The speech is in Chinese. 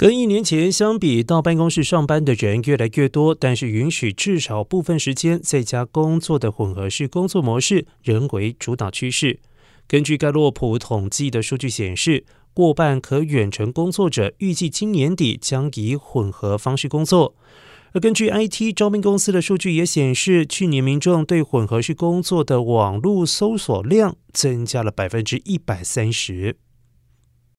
跟一年前相比到办公室上班的人越来越多但是允许至少部分时间在家工作的混合式工作模式仍为主导趋势。根据盖洛普统计的数据显示过半可远程工作者预计今年底将以混合方式工作。而根据 it 招聘公司的数据也显示去年民众对混合式工作的网络搜索量增加了百分之一百三十。